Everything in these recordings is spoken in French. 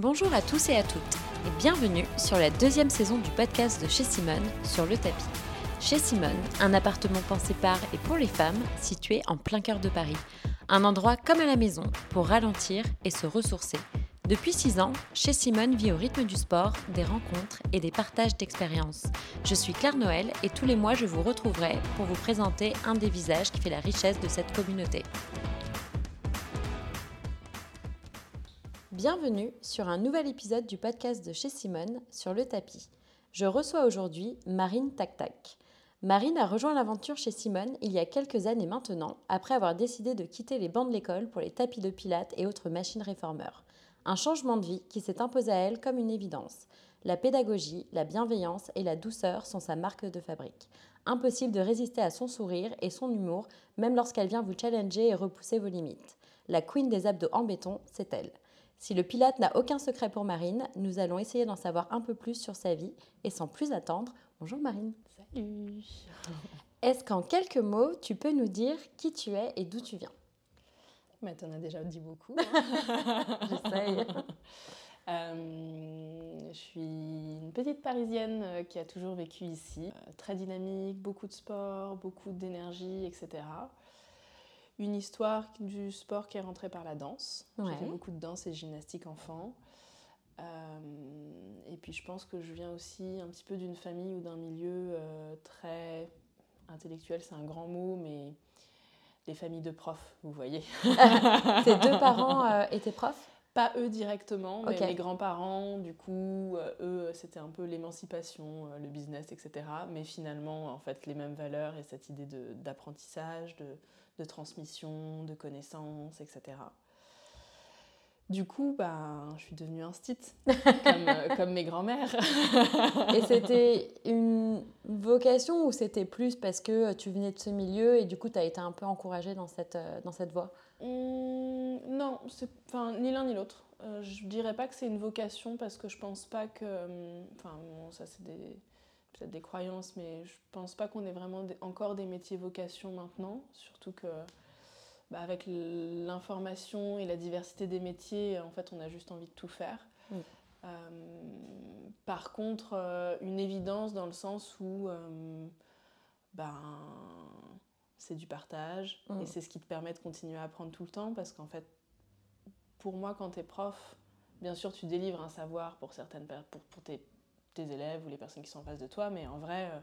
Bonjour à tous et à toutes et bienvenue sur la deuxième saison du podcast de chez Simone sur le tapis. Chez Simone, un appartement pensé par et pour les femmes situé en plein cœur de Paris. Un endroit comme à la maison pour ralentir et se ressourcer. Depuis 6 ans, chez Simone vit au rythme du sport, des rencontres et des partages d'expériences. Je suis Claire Noël et tous les mois je vous retrouverai pour vous présenter un des visages qui fait la richesse de cette communauté. Bienvenue sur un nouvel épisode du podcast de chez Simone sur le tapis. Je reçois aujourd'hui Marine Tac Tac. Marine a rejoint l'aventure chez Simone il y a quelques années maintenant, après avoir décidé de quitter les bancs de l'école pour les tapis de pilates et autres machines réformeurs. Un changement de vie qui s'est imposé à elle comme une évidence. La pédagogie, la bienveillance et la douceur sont sa marque de fabrique. Impossible de résister à son sourire et son humour, même lorsqu'elle vient vous challenger et repousser vos limites. La queen des abdos en béton, c'est elle. Si le Pilate n'a aucun secret pour Marine, nous allons essayer d'en savoir un peu plus sur sa vie. Et sans plus attendre, bonjour Marine. Salut. Est-ce qu'en quelques mots, tu peux nous dire qui tu es et d'où tu viens? Mais tu en as déjà dit beaucoup. Hein. J'essaye. Euh, je suis une petite Parisienne euh, qui a toujours vécu ici, euh, très dynamique, beaucoup de sport, beaucoup d'énergie, etc une histoire du sport qui est rentrée par la danse. J'ai fait beaucoup de danse et de gymnastique enfant. Euh, et puis je pense que je viens aussi un petit peu d'une famille ou d'un milieu euh, très intellectuel, c'est un grand mot, mais les familles de profs, vous voyez. Tes deux parents euh, étaient profs? Pas eux directement, mais mes grands-parents, du coup, eux, c'était un peu l'émancipation, le business, etc. Mais finalement, en fait, les mêmes valeurs et cette idée d'apprentissage, de, de transmission, de connaissances, etc. Du coup, ben, je suis devenue un comme, euh, comme mes grands-mères. et c'était une vocation ou c'était plus parce que tu venais de ce milieu et du coup, tu as été un peu encouragée dans cette, euh, dans cette voie? Mmh, Non, enfin, ni l'un ni l'autre. Euh, je dirais pas que c'est une vocation parce que je pense pas que. Enfin, ça, c'est des peut-être des croyances, mais je pense pas qu'on ait vraiment encore des métiers vocation maintenant, surtout que bah, avec l'information et la diversité des métiers, en fait, on a juste envie de tout faire. Mm. Euh, par contre, euh, une évidence dans le sens où euh, ben, c'est du partage et mm. c'est ce qui te permet de continuer à apprendre tout le temps parce qu'en fait, pour moi, quand tu es prof, bien sûr, tu délivres un savoir pour certaines pour, pour tes tes élèves ou les personnes qui sont en face de toi, mais en vrai, euh,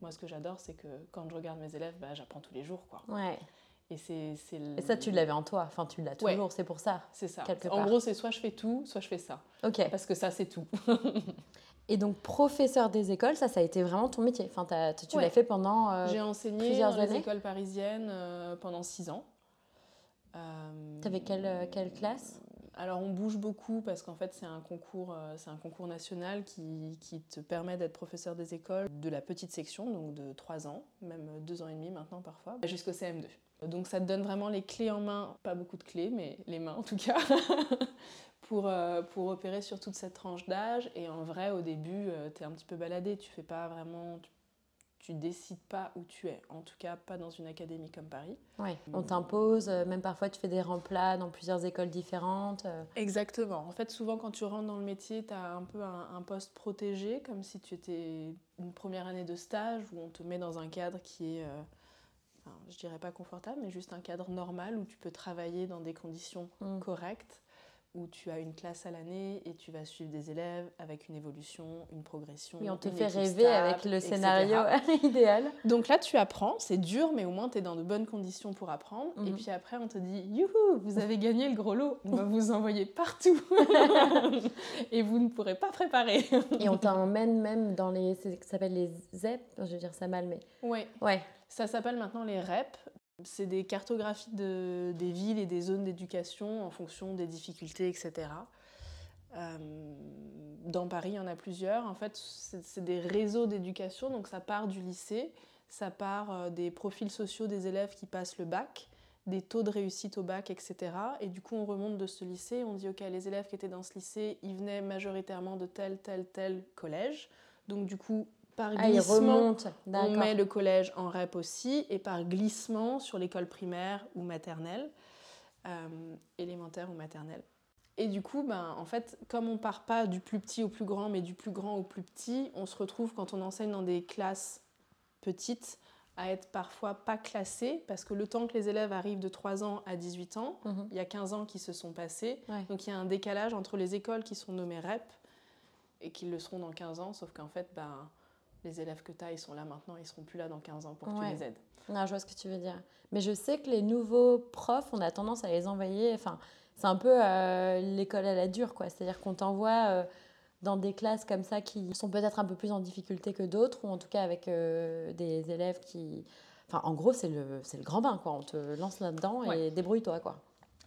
moi ce que j'adore, c'est que quand je regarde mes élèves, bah, j'apprends tous les jours. Quoi. Ouais. Et, c'est, Et ça, tu l'avais en toi, enfin tu l'as toujours, c'est pour ça. C'est ça. En gros, c'est soit je fais tout, soit je fais ça. Ok. Parce que ça, c'est tout. Et donc, professeur des écoles, ça, ça a été vraiment ton métier. Enfin, tu l'as fait pendant euh, J'ai enseigné plusieurs dans années. les écoles parisiennes euh, pendant six ans. tu avais quelle, quelle classe? Alors on bouge beaucoup parce qu'en fait c'est un concours, euh, national qui, te permet d'être professeur des écoles de la petite section, donc de 3 ans, même 2 ans et demi maintenant parfois, jusqu'au CM2. Donc ça te donne vraiment les clés en main, pas beaucoup de clés, mais les mains en tout cas, pour, euh, pour opérer sur toute cette tranche d'âge. Et en vrai au début, euh, tu es un petit peu baladé, tu fais pas vraiment, décides pas où tu es, en tout cas pas dans une académie comme Paris. Oui, on t'impose, euh, même parfois tu fais des remplats dans plusieurs écoles différentes. Euh. Exactement. En fait, souvent quand tu rentres dans le métier, tu as un peu un, poste protégé, comme si tu étais une première année de stage où on te met dans un cadre qui est, euh, enfin, je dirais pas confortable, mais juste un cadre normal où tu peux travailler dans des conditions mm. correctes où tu as une classe à l'année et tu vas suivre des élèves avec une évolution, une progression. Et on te fait rêver avec le scénario idéal. Donc là, tu apprends, c'est dur, mais au moins tu es dans de bonnes conditions pour apprendre. Et mhm. puis après, on te dit Youhou, vous avez gagné le gros lot, on va vous envoyer partout. et vous ne pourrez pas préparer. et on t'emmène même dans les. Ça s'appelle les ZEP, je veux dire ça mal, mais. Oui. Ouais. Ça s'appelle maintenant les REP, c'est des cartographies de, des villes et des zones d'éducation en fonction des difficultés, etc. Euh, dans Paris, il y en a plusieurs. En fait, c'est des réseaux d'éducation, donc ça part du lycée, ça part euh, des profils sociaux des élèves qui passent le bac, des taux de réussite au bac, etc. Et du coup, on remonte de ce lycée, on dit, OK, les élèves qui étaient dans ce lycée, ils venaient majoritairement de tel, tel, tel collège. Donc du coup, par ah, glissement, on met le collège en REP aussi, et par glissement sur l'école primaire ou maternelle, euh, élémentaire ou maternelle. Et du coup, ben, en fait, comme on part pas du plus petit au plus grand, mais du plus grand au plus petit, on se retrouve quand on enseigne dans des classes petites à être parfois pas classé parce que le temps que les élèves arrivent de 3 ans à 18 ans, Mhm. il y a 15 ans qui se sont passés. Ouais. Donc il y a un décalage entre les écoles qui sont nommées REP et qui le seront dans 15 ans, sauf qu'en fait, ben, les élèves que tu as, ils sont là maintenant, ils seront plus là dans 15 ans pour que Ouais. tu les aides. Non, je vois ce que tu veux dire. Mais je sais que les nouveaux profs, on a tendance à les envoyer. Enfin, c'est un peu euh, l'école à la dure, quoi. C'est-à-dire qu'on t'envoie euh, dans des classes comme ça qui sont peut-être un peu plus en difficulté que d'autres, ou en tout cas avec euh, des élèves qui. Enfin, en gros, c'est le, c'est le grand bain, quoi. On te lance là-dedans et Ouais. débrouille-toi, quoi.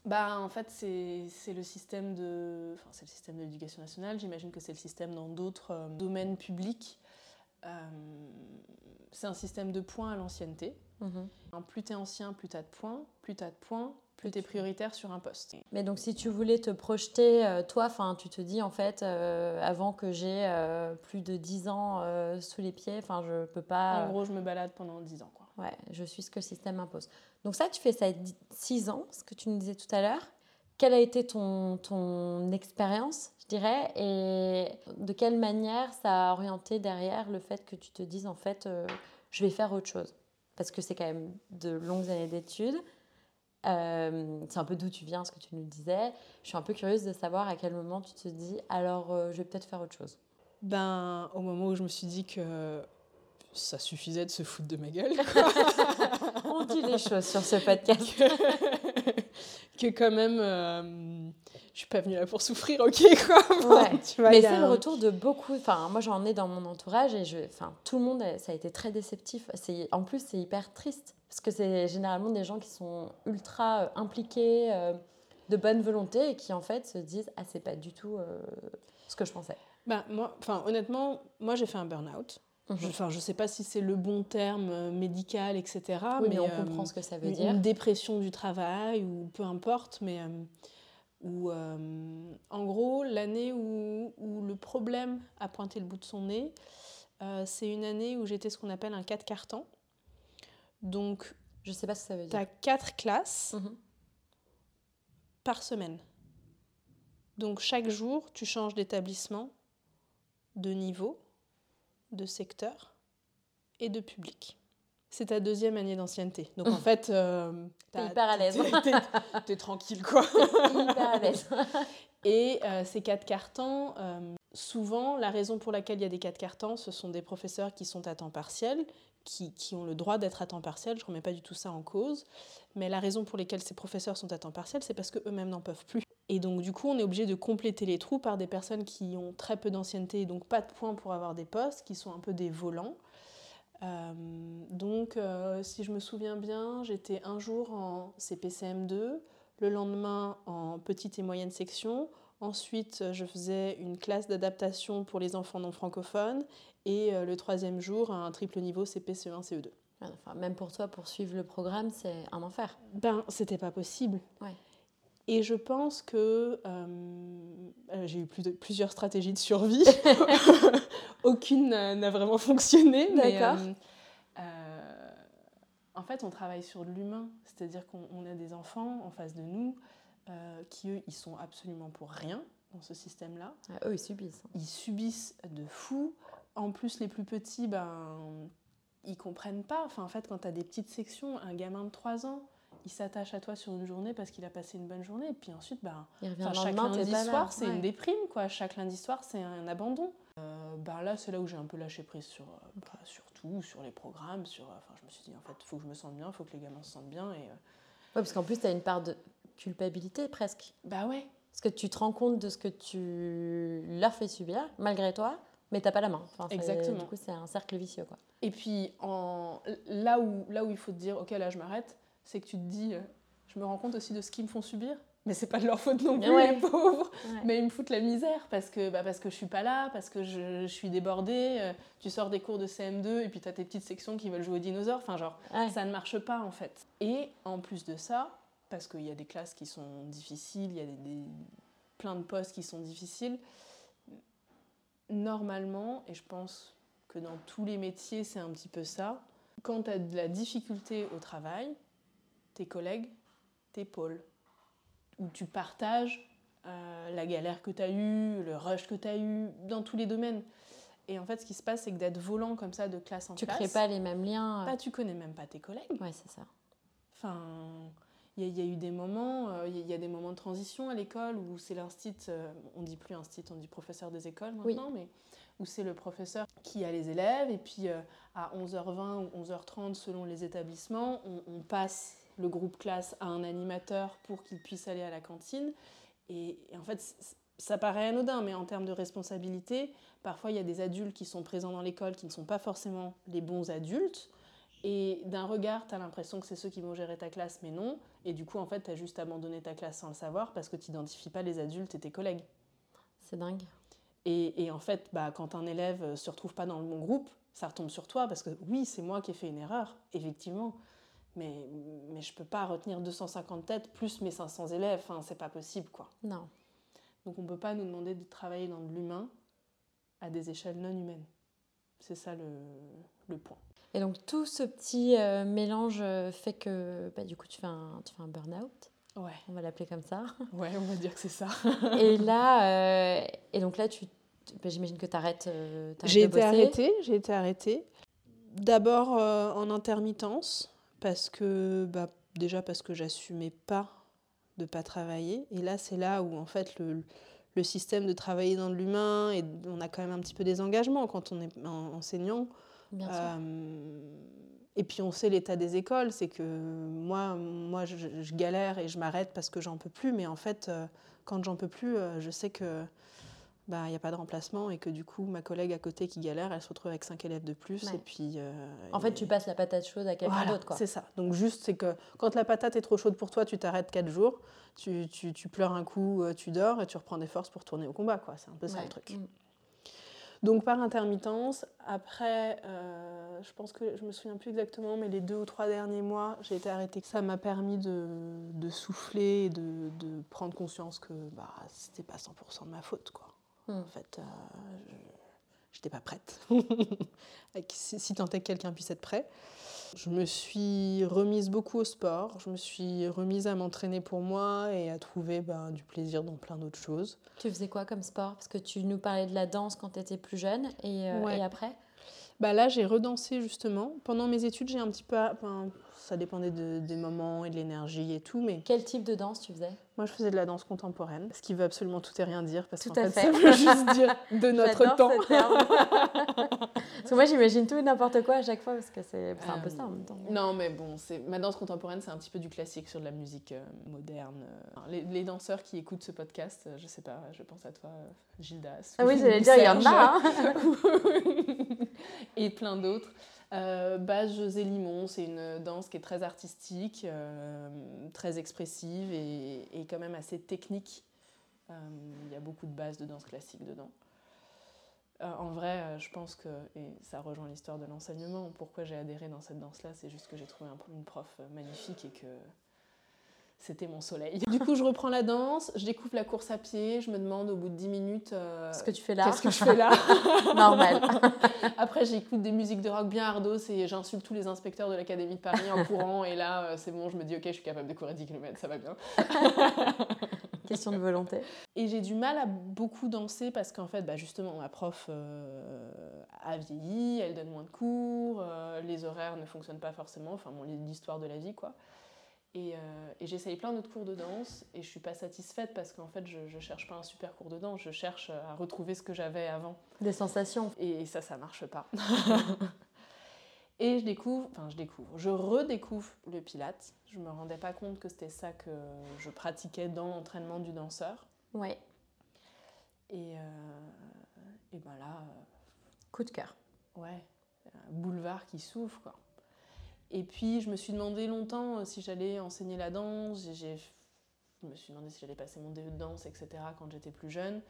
Bah, en fait, c'est c'est le système de, enfin, c'est le système de l'éducation nationale. J'imagine que c'est le système dans d'autres domaines publics. Euh, c'est un système de points à l'ancienneté. Hein, Plus tu es ancien, plus tu as de points. Plus tu as de points, plus Plus tu es tu- prioritaire sur un poste. Mais donc, si tu voulais te projeter, euh, toi, enfin, tu te dis, en fait, euh, avant que j'ai euh, plus de 10 ans euh, sous les pieds, enfin, je peux pas. En gros, je me balade pendant 10 ans. Quoi. Ouais, je suis ce que le système impose. Donc ça, tu fais ça 6 ans, ce que tu nous disais tout à l'heure. Quelle a été ton, ton expérience, je dirais, et de quelle manière ça a orienté derrière le fait que tu te dises, en fait, euh, je vais faire autre chose? Parce que c'est quand même de longues années d'études. Euh, c'est un peu d'où tu viens, ce que tu nous disais. Je suis un peu curieuse de savoir à quel moment tu te dis, alors euh, je vais peut-être faire autre chose. Ben, au moment où je me suis dit que ça suffisait de se foutre de ma gueule, On dit les choses sur ce podcast? que, quand même, euh, je suis pas venue là pour souffrir, ok quoi. Bon, Ouais. tu vois, Mais c'est le retour de beaucoup. Enfin, moi, j'en ai dans mon entourage et je, enfin, tout le monde, ça a été très déceptif. C'est, en plus, c'est hyper triste parce que c'est généralement des gens qui sont ultra euh, impliqués, euh, de bonne volonté et qui en fait se disent ah c'est pas du tout euh, ce que je pensais. Ben, moi, enfin, honnêtement, moi j'ai fait un burn-out. Mhm. Je- Enfin, je sais pas si c'est le bon terme euh, médical, etc. oui, mais, on euh, comprend ce que ça veut dire. une dépression du travail ou peu importe, mais euh, où, euh, en gros, l'année où, où le problème a pointé le bout de son nez, c'est une année où j'étais ce qu'on appelle un 4 cartons. Donc, Je sais pas ce que ça veut tu dire. as 4 classes Mhm. par semaine. Donc, chaque jour, tu changes d'établissement, de niveau, de secteur et de public. C'est ta deuxième année d'ancienneté. Donc, en fait, euh, T'es hyper à l'aise. T'es tranquille, quoi. hyper à l'aise. Et euh, ces quatre cartons, euh, souvent, la raison pour laquelle il y a des quatre cartons, ce sont des professeurs qui sont à temps partiel, qui, ont le droit d'être à temps partiel. Je ne remets pas du tout ça en cause. Mais la raison pour laquelle ces professeurs sont à temps partiel, c'est parce qu'eux-mêmes n'en peuvent plus. Et donc, du coup, on est obligé de compléter les trous par des personnes qui ont très peu d'ancienneté et donc pas de points pour avoir des postes, qui sont un peu des volants. Euh, donc, euh, si je me souviens bien, j'étais un jour en CPCM2, le lendemain en petite et moyenne section. Ensuite, euh, je faisais une classe d'adaptation pour les enfants non francophones. Et euh, le troisième jour, un triple niveau CP, CE1, CE2. Enfin, même pour toi, pour suivre le programme, c'est un enfer. Ben, c'était pas possible. Ouais. Et je pense que euh, j'ai eu plus de- plusieurs stratégies de survie. Aucune n'a vraiment fonctionné. D'accord. euh, euh, en fait, on travaille sur de l'humain. C'est-à-dire qu'on on a des enfants en face de nous euh, qui, eux, ils sont absolument pour rien dans ce système-là. Ah, eux, ils subissent. Ils subissent de fou. En plus, les plus petits, ben, ils comprennent pas. Enfin, en fait, quand tu as des petites sections, un gamin de 3 ans, il s'attache à toi sur une journée parce qu'il a passé une bonne journée. Et puis ensuite, ben, chaque lundi soir, c'est Ouais. une déprime. Quoi. Chaque lundi soir, c'est un abandon. Euh, ben là, c'est là où j'ai un peu lâché prise sur, euh, bah, sur tout, sur les programmes. Sur, euh, enfin, je me suis dit, en fait, il faut que je me sente bien, il faut que les gamins se sentent bien. Et, euh, Ouais, parce qu'en plus, tu as une part de culpabilité presque. bah ouais, Parce que tu te rends compte de ce que tu leur fais subir, malgré toi, mais t'as pas la main. Enfin, Exactement. Du coup, c'est un cercle vicieux. Quoi. Et puis, en... là, où, là où il faut te dire, ok, là, je m'arrête, c'est que tu te dis, euh, je me rends compte aussi de ce qu'ils me font subir. Mais c'est pas de leur faute non plus, Ouais. les pauvres. Ouais. Mais ils me foutent la misère parce que, bah, parce que je suis pas là, parce que je, je suis débordée. euh, tu sors des cours de CM2 et puis tu as tes petites sections qui veulent jouer aux dinosaures. Enfin, genre, Ouais. ça ne marche pas en fait. Et en plus de ça, parce qu'il y a des classes qui sont difficiles, il y a des, des- plein de postes qui sont difficiles, normalement, et je pense que dans tous les métiers c'est un petit peu ça, quand tu as de la difficulté au travail, tes collègues t'épaulent. Ou tu partages euh, la galère que tu as eue, le rush que tu as eu, dans tous les domaines. Et en fait, ce qui se passe, c'est que d'être volant comme ça de classe en Tu classe. crées pas les mêmes liens. euh. Bah, tu connais même pas tes collègues. Ouais, c'est ça. Enfin, il y, a- il y a eu des moments, euh, il y, a- il y a des moments de transition à l'école où c'est l'instit, euh, on dit plus instit, on dit professeur des écoles maintenant, mais où c'est le professeur qui a les élèves et puis euh, à 11h20 ou 11h30 selon les établissements, on, on passe le groupe classe à un animateur pour qu'il puisse aller à la cantine. Et, et en fait, ça paraît anodin, mais en termes de responsabilité, parfois il y a des adultes qui sont présents dans l'école qui ne sont pas forcément les bons adultes. Et d'un regard, tu as l'impression que c'est ceux qui vont gérer ta classe, mais non. Et du coup, en fait, tu as juste abandonné ta classe sans le savoir parce que tu n'identifies pas les adultes et tes collègues. C'est dingue. Et, et en fait, bah, quand un élève ne se retrouve pas dans le bon groupe, ça retombe sur toi parce que oui, c'est moi qui ai fait une erreur, effectivement. Mais, mais je peux pas retenir 250 têtes plus mes 500 élèves. Enfin, c'est pas possible, quoi. Non. Donc on peut pas nous demander de travailler dans de l'humain à des échelles non humaines. C'est ça le, le point. Et donc tout ce petit euh, mélange euh, fait que bah, du coup tu fais un, tu fais un burn-out, Ouais, on va l'appeler comme ça. ouais, on va dire que c'est ça. et là, euh, et donc là tu, bah, j'imagine que tu arrêtes, J'ai été arrêtée, j'ai été arrêtée. D'abord en intermittence, parce que bah, déjà parce que j'assumais pas de pas travailler. Et là, c'est là où en fait le, le système de travailler dans l'humain et on a quand même un petit peu des engagements quand on est en- enseignant. Bien sûr. Euh, et puis on sait l'état des écoles, c'est que moi, moi je, je galère et je m'arrête parce que j'en peux plus, mais en fait, euh, quand j'en peux plus, euh, je sais que bah il n'y a pas de remplacement et que du coup ma collègue à côté qui galère, elle se retrouve avec cinq élèves de plus Ouais. et puis. euh, En fait, tu passes la patate chaude à quelqu'un voilà, d'autre, quoi. C'est ça. Donc juste, c'est que quand la patate est trop chaude pour toi, tu t'arrêtes quatre jours, tu, tu, tu pleures un coup, tu dors et tu reprends des forces pour tourner au combat, quoi. C'est un peu ça le truc. Mm. Donc par intermittence, après, euh, je pense que je me souviens plus exactement, mais les deux ou trois derniers mois, j'ai été arrêtée. Ça m'a permis de, de souffler et de, de prendre conscience que bah, c'était pas 100% de ma faute, quoi. Mm. En fait, euh, je j'étais pas prête. Si, si tant est que quelqu'un puisse être prêt. Je me suis remise beaucoup au sport, je me suis remise à m'entraîner pour moi et à trouver ben, du plaisir dans plein d'autres choses. Tu faisais quoi comme sport? Parce que tu nous parlais de la danse quand tu étais plus jeune et, euh, Ouais. et après? Bah là, j'ai redansé justement. Pendant mes études, j'ai un petit peu. enfin, ça dépendait de- des moments et de l'énergie et tout, mais Quel type de danse tu faisais? moi, je faisais de la danse contemporaine, ce qui veut absolument tout et rien dire, parce qu'en fait, fait. ça veut juste dire de notre temps. ce terme. parce que moi j'imagine tout et n'importe quoi à chaque fois parce que c'est un peu Euh, ça en même temps. Non, mais bon, c'est ma danse contemporaine, c'est un petit peu du classique sur de la musique euh, moderne. euh. Les, les danseurs qui écoutent ce podcast, je sais pas, je pense à toi, Gildas. Ah oui, ou j'allais dire, il y en a. hein. et plein d'autres. Euh, Base José Limon, c'est une danse qui est très artistique, euh, très expressive et, et quand même assez technique. Euh, Il y a beaucoup de bases de danse classique dedans. Euh, en vrai, je pense que, et ça rejoint l'histoire de l'enseignement, pourquoi j'ai adhéré dans cette danse-là, c'est juste que j'ai trouvé un- une prof magnifique et que c'était mon soleil. Du coup, je reprends la danse, je découvre la course à pied, je me demande au bout de 10 minutes euh, Ce que tu fais là. qu'est-ce que je fais là. Normal. Après, j'écoute des musiques de rock bien ardos et j'insulte tous les inspecteurs de l'Académie de Paris en courant. Et là, euh, c'est bon, je me dis, ok, je suis capable de courir 10 km, ça va bien. Question de volonté. Et j'ai du mal à beaucoup danser parce qu'en fait, bah, justement, ma prof euh, a vieilli, elle donne moins de cours, euh, les horaires ne fonctionnent pas forcément, enfin, bon, l'histoire de la vie, quoi. Et, euh, et j'essaye plein d'autres cours de danse et je suis pas satisfaite parce qu'en fait, je, je cherche pas un super cours de danse, je cherche à retrouver ce que j'avais avant. Des sensations. Et ça, ça marche pas. et je découvre, enfin je découvre, je redécouvre le pilate. Je me rendais pas compte que c'était ça que je pratiquais dans l'entraînement du danseur. Ouais. Et, euh, et ben là, Coup de cœur. euh, ouais, un boulevard qui s'ouvre quoi. Et puis je me suis demandé longtemps euh, si j'allais enseigner la danse. Je me suis demandé si j'allais passer mon DE de danse, etc. quand j'étais plus jeune.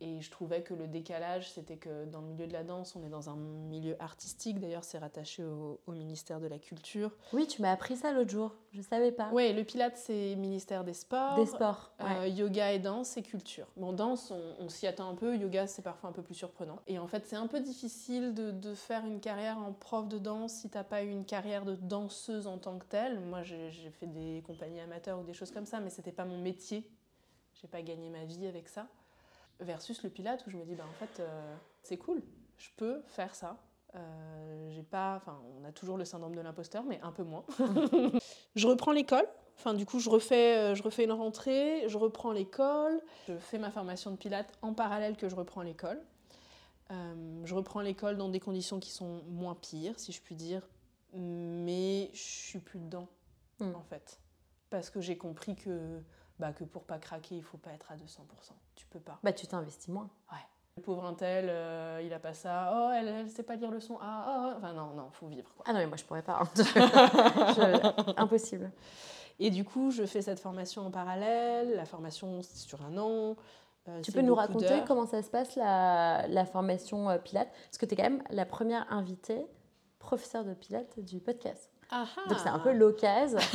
Et je trouvais que le décalage, c'était que dans le milieu de la danse, on est dans un milieu artistique. D'ailleurs, c'est rattaché au, au ministère de la Culture. Oui, tu m'as appris ça l'autre jour. Je savais pas. Ouais, le Pilate, c'est ministère des Sports. Des sports. Euh, yoga et danse, c'est culture. Bon, danse, on, on s'y attend un peu. Yoga, c'est parfois un peu plus surprenant. Et en fait, c'est un peu difficile de, de faire une carrière en prof de danse si t'as pas eu une carrière de danseuse en tant que telle. Moi, j'ai j'ai fait des compagnies amateurs ou des choses comme ça, mais c'était pas mon métier. j'ai pas gagné ma vie avec ça. Versus le Pilate où je me dis, bah, en fait, euh, c'est cool, je peux faire ça. Euh, j'ai pas, enfin, on a toujours le syndrome de l'imposteur, mais un peu moins. je reprends l'école. Enfin, du coup, je refais, euh, je refais une rentrée, je reprends l'école, je fais ma formation de Pilates en parallèle que je reprends l'école. je reprends l'école dans des conditions qui sont moins pires, si je puis dire, mais je suis plus dedans, hmm. en fait. Parce que j'ai compris que bah, que pour pas craquer, il faut pas être à 200%. Tu peux pas. Bah, tu t'investis moins. Ouais. Le pauvre Intel, euh, il a pas ça. Oh, elle, elle sait pas lire le son. Ah, oh, oh. enfin non, non, faut vivre. Ah non, mais moi je pourrais pas. Impossible. Et du coup, je fais cette formation en parallèle. La formation, c'est sur un an. Euh, tu peux nous raconter comment ça se passe la, la formation euh, Pilates Parce que tu es quand même la première invitée professeur de Pilates du podcast. Donc c'est un peu l'occasion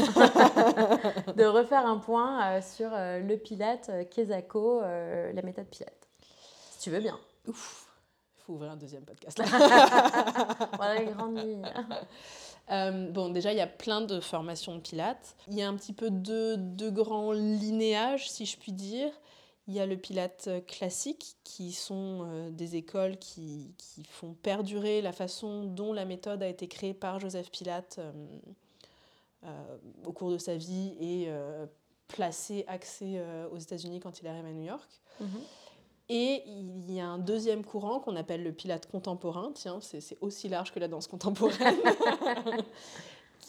de refaire un point euh, sur euh, le Pilate, euh, Kesako, la méthode Pilate. Si tu veux bien. Ouf, il faut ouvrir un deuxième podcast. voilà les grandes lignes. bon, déjà, il y a plein de formations de Pilates. Il y a un petit peu de, de grands linéages, si je puis dire. Il y a le Pilate classique, qui sont euh, des écoles qui, qui, font perdurer la façon dont la méthode a été créée par Joseph Pilate euh, euh, au cours de sa vie et placée, axée aux États-Unis quand il arrive à New York. Mhm. Et il y a un deuxième courant qu'on appelle le Pilate contemporain, tiens, c'est aussi large que la danse contemporaine,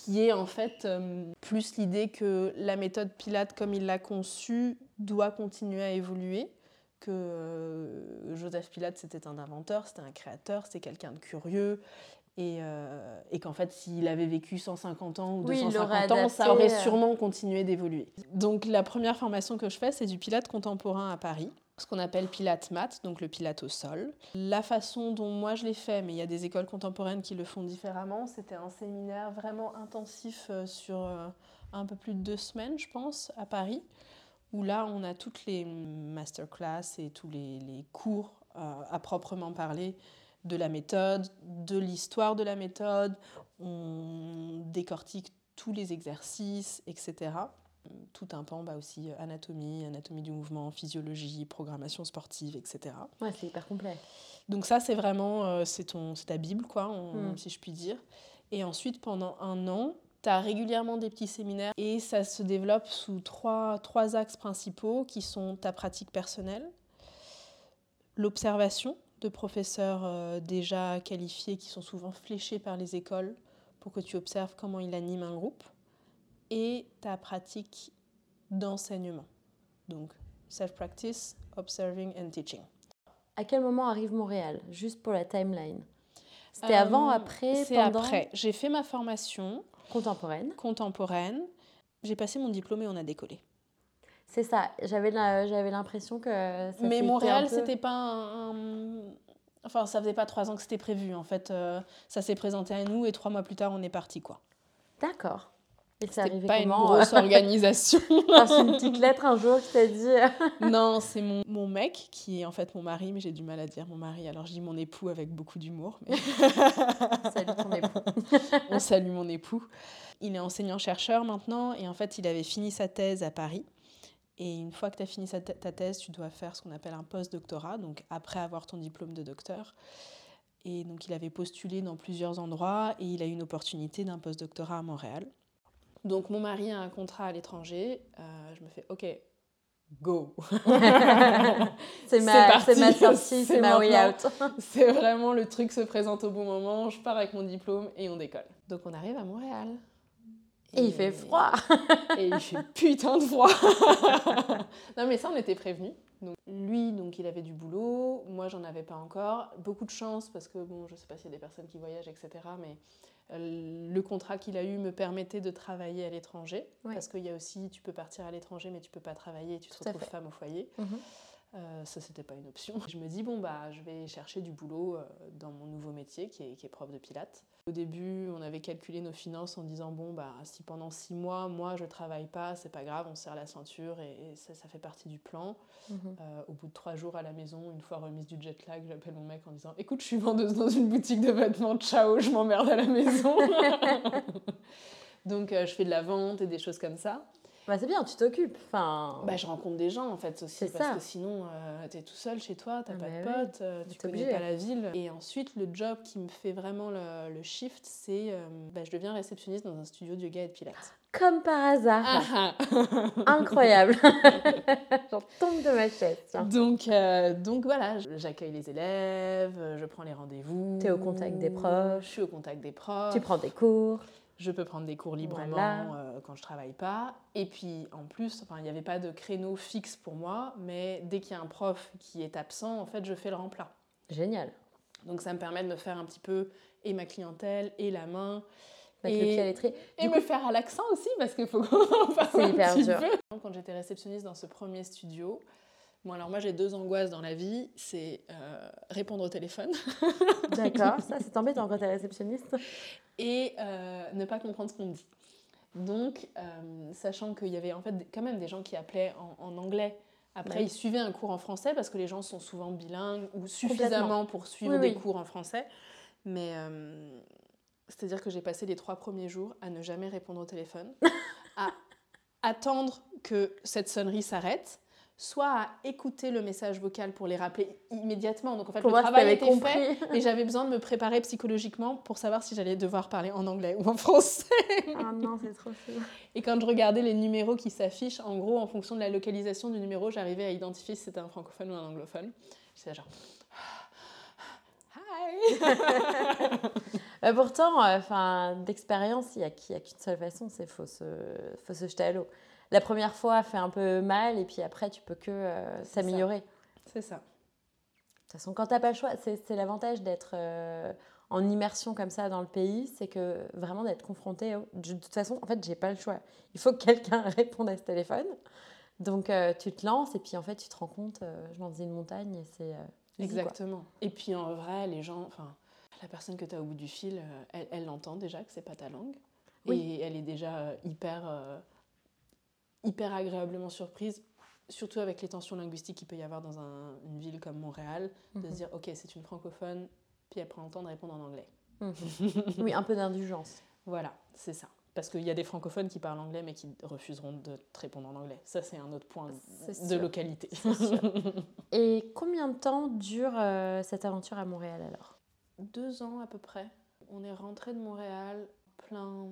qui est en fait euh, plus l'idée que la méthode Pilate, comme il l'a conçue, doit continuer à évoluer, que euh, Joseph Pilate, c'était un inventeur, c'était un créateur, c'était quelqu'un de curieux, et, euh, et qu'en fait, s'il avait vécu 150 ans ou 250 ans, ça aurait sûrement continué d'évoluer. Donc la première formation que je fais, c'est du Pilate contemporain à Paris ce qu'on appelle Pilate mat, donc le Pilate au sol. La façon dont moi je l'ai fait, mais il y a des écoles contemporaines qui le font différemment, c'était un séminaire vraiment intensif euh, sur euh, un peu plus de deux semaines, je pense, à Paris, où là on a toutes les masterclass et tous les, cours euh, à proprement parler de la méthode, de l'histoire de la méthode, on décortique tous les exercices, etc tout un pan bah aussi euh, anatomie, anatomie du mouvement, physiologie, programmation sportive, etc. Ouais, c'est hyper complet. Donc ça, c'est vraiment, euh, c'est ta Bible, quoi, hmm. si je puis dire. Et ensuite, pendant un an, tu as régulièrement des petits séminaires et ça se développe sous trois, trois axes principaux qui sont ta pratique personnelle, l'observation de professeurs euh, déjà qualifiés qui sont souvent fléchés par les écoles pour que tu observes comment ils animent un groupe et ta pratique d'enseignement. Donc, self-practice, observing and teaching. À quel moment arrive Montréal Juste pour la timeline? C'était avant, euh, après, C'est après. J'ai fait ma formation. Contemporaine. Contemporaine. J'ai passé mon diplôme et on a décollé. C'est ça. J'avais l'impression que. Ça Mais Montréal, c'était pas un, Enfin, ça faisait pas trois ans que c'était prévu. En fait, euh, ça s'est présenté à nous et trois mois plus tard, on est parti, quoi. D'accord. Et c'est arrivé pas une grosse organisation. C'est une petite lettre un jour qui t'a dit. non, c'est mon, mon, mec qui est en fait mon mari, mais j'ai du mal à dire mon mari. Alors je dis mon époux avec beaucoup d'humour. Mais... Salut ton époux. On salue mon époux. Il est enseignant-chercheur maintenant et en fait il avait fini sa thèse à Paris. Et une fois que tu as fini ta thèse, tu dois faire ce qu'on appelle un post-doctorat, donc après avoir ton diplôme de docteur. Et donc il avait postulé dans plusieurs endroits et il a eu une opportunité d'un post-doctorat à Montréal. Donc mon mari a un contrat à l'étranger. Euh, je me fais OK, go. c'est ma, ma sortie, c'est ma way out. c'est vraiment le truc se présente au bon moment. Je pars avec mon diplôme et on décolle. Donc on arrive à Montréal. Et, il fait froid. et il fait putain de froid. non mais ça on était prévenus. Donc, lui, donc, il avait du boulot, moi, j'en avais pas encore. Beaucoup de chance parce que, bon, je sais pas s'il y a des personnes qui voyagent, etc. Mais euh, le contrat qu'il a eu me permettait de travailler à l'étranger. Parce qu'il y a aussi, tu peux partir à l'étranger, mais tu peux pas travailler et tu te retrouves femme au foyer. Mhm. Euh, ça, c'était pas une option. Je me dis, bon, bah, je vais chercher du boulot euh, dans mon nouveau métier qui est, qui est prof de pilates. Au début, on avait calculé nos finances en disant, bon, bah, si pendant six mois, moi, je travaille pas, c'est pas grave, on serre la ceinture et, ça, ça, fait partie du plan. Mhm. Euh, au bout de trois jours à la maison, une fois remise du jet lag, j'appelle mon mec en disant, écoute, je suis vendeuse dans une boutique de vêtements, ciao, je m'emmerde à la maison. Donc, je fais de la vente et des choses comme ça. Bah, c'est bien, tu t'occupes. Enfin... Bah, je rencontre des gens en fait aussi, parce ça. que sinon euh, t'es tout seul chez toi, t'as Ah pas de bah oui, potes, euh, tu connais obligé. pas la ville. Et ensuite, le job qui me fait vraiment le, le shift, c'est euh, bah, je deviens réceptionniste dans un studio de yoga et de pilates. Comme par hasard. Ah, Incroyable. J'en tombe de ma chaise. Donc, euh, donc voilà, j'accueille les élèves, je prends les rendez-vous. T'es au contact des profs. Je suis au contact des profs. Tu prends des cours. Je peux prendre des cours librement Voilà. euh, quand je travaille pas. Et puis en plus, enfin, il n'y avait pas de créneau fixe pour moi, mais dès qu'il y a un prof qui est absent, en fait, je fais le remplat. Génial. Donc ça me permet de me faire un petit peu et ma clientèle et la main. Avec Et- le pied à l'étrier. Et me faire à l'accent aussi, parce qu'il faut qu'on parle C'est un hyper petit dur. peu. Quand j'étais réceptionniste dans ce premier studio, bon alors moi j'ai deux angoisses dans la vie, c'est euh, répondre au téléphone D'accord. Ça, c'est embêtant quand t'es réceptionniste. Et euh, ne pas comprendre ce qu'on dit. Donc, euh, sachant qu'il y avait en fait quand même des gens qui appelaient en, en anglais. Après, ils suivaient un cours en français parce que les gens sont souvent bilingues ou suffisamment pour suivre Oui, des oui. cours en français. Mais euh, c'est-à-dire que j'ai passé les trois premiers jours à ne jamais répondre au téléphone, à attendre que cette sonnerie s'arrête, soit à écouter le message vocal pour les rappeler immédiatement. Donc en fait, Pour le travail était fait. compris. Et j'avais besoin de me préparer psychologiquement pour savoir si j'allais devoir parler en anglais ou en français. Ah non, c'est trop chaud. Et quand je regardais les numéros qui s'affichent, en gros, en fonction de la localisation du numéro, j'arrivais à identifier si c'était un francophone ou un anglophone. J'étais genre. Hi Bah, pourtant, euh, d'expérience, il n'y a qu'une seule façon, c'est faut se, faut se jeter à l'eau. La première fois fait un peu mal et puis après, tu peux que euh, C'est ça. s'améliorer. De C'est ça. toute façon, quand t'as pas le choix, c'est l'avantage d'être euh, en immersion comme ça dans le pays, c'est que vraiment d'être confronté. au- De toute façon, en fait, j'ai pas le choix. Il faut que quelqu'un réponde à ce téléphone. Donc, euh, tu te lances et puis en fait, tu te rends compte, je m'en faisais une montagne et c'est. quoi. Exactement. Et puis en vrai, les gens, enfin, la personne que tu as au bout du fil, elle, elle entend déjà que c'est pas ta langue. Oui. Et elle est déjà hyper, hyper agréablement surprise, surtout avec les tensions linguistiques qu'il peut y avoir dans un- une ville comme Montréal, de Mhm. se dire, ok, c'est une francophone, puis elle prend le temps de répondre en anglais. Mhm. Oui, un peu d'indulgence. Voilà, c'est ça. Parce qu'il y a des francophones qui parlent anglais mais qui refuseront de te répondre en anglais. Ça, c'est un autre point de sûr. localité. Et combien de temps dure euh, cette aventure à Montréal alors? Deux ans à peu près. On est rentré de Montréal plein,